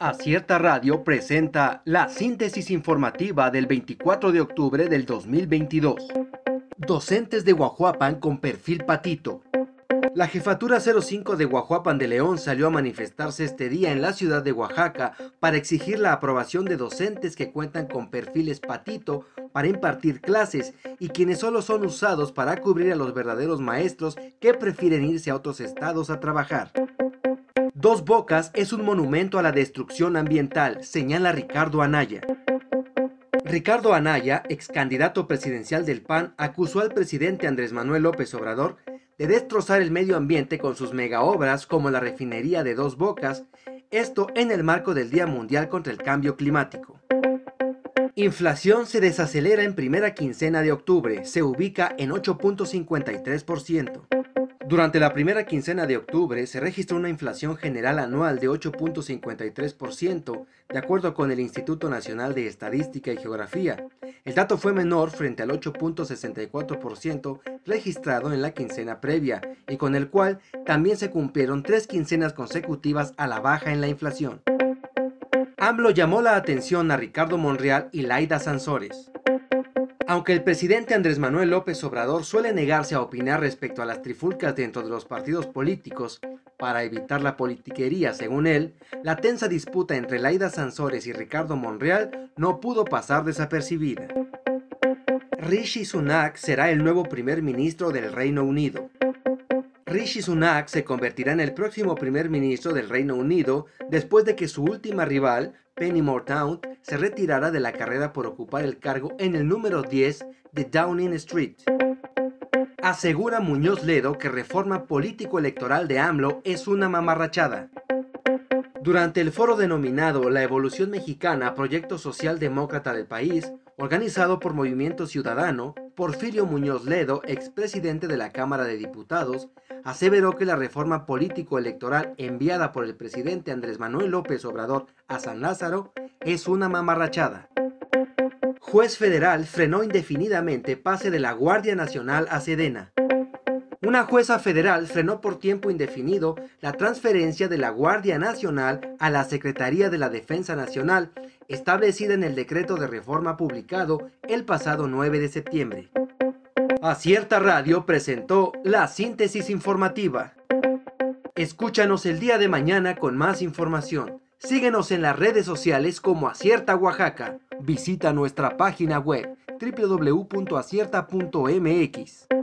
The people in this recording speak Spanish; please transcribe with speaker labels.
Speaker 1: Acierta Radio presenta la síntesis informativa del 24 de octubre del 2022. Docentes de Guajuapan con perfil patito. La jefatura 05 de Guajuapan de León salió a manifestarse este día en la ciudad de Oaxaca para exigir la aprobación de docentes que cuentan con perfiles patito para impartir clases y quienes solo son usados para cubrir a los verdaderos maestros que prefieren irse a otros estados a trabajar. Dos Bocas es un monumento a la destrucción ambiental, señala Ricardo Anaya. Ricardo Anaya, ex candidato presidencial del PAN, acusó al presidente Andrés Manuel López Obrador de destrozar el medio ambiente con sus megaobras como la refinería de Dos Bocas, esto en el marco del Día Mundial contra el Cambio Climático. Inflación se desacelera en primera quincena de octubre, se ubica en 8.53%. Durante la primera quincena de octubre se registró una inflación general anual de 8.53%, de acuerdo con el Instituto Nacional de Estadística y Geografía. El dato fue menor frente al 8.64% registrado en la quincena previa, y con el cual también se cumplieron tres quincenas consecutivas a la baja en la inflación. AMLO llamó la atención a Ricardo Monreal y Laida Sansores. Aunque el presidente Andrés Manuel López Obrador suele negarse a opinar respecto a las trifulcas dentro de los partidos políticos para evitar la politiquería, según él, la tensa disputa entre Laida Sansores y Ricardo Monreal no pudo pasar desapercibida. Rishi Sunak será el nuevo primer ministro del Reino Unido. Rishi Sunak se convertirá en el próximo primer ministro del Reino Unido después de que su última rival, Penny Mortown, se retirara de la carrera por ocupar el cargo en el número 10 de Downing Street. Asegura Muñoz Ledo que reforma político-electoral de AMLO es una mamarrachada. Durante el foro denominado La Evolución Mexicana, Proyecto Social Demócrata del País, organizado por Movimiento Ciudadano, Porfirio Muñoz Ledo, expresidente de la Cámara de Diputados, aseveró que la reforma político-electoral enviada por el presidente Andrés Manuel López Obrador a San Lázaro es una mamarrachada. Juez federal frenó indefinidamente pase de la Guardia Nacional a Sedena. Una jueza federal frenó por tiempo indefinido la transferencia de la Guardia Nacional a la Secretaría de la Defensa Nacional, establecida en el decreto de reforma publicado el pasado 9 de septiembre. Acierta Radio presentó la síntesis informativa. Escúchanos el día de mañana con más información. Síguenos en las redes sociales como Acierta Oaxaca. Visita nuestra página web www.acierta.mx.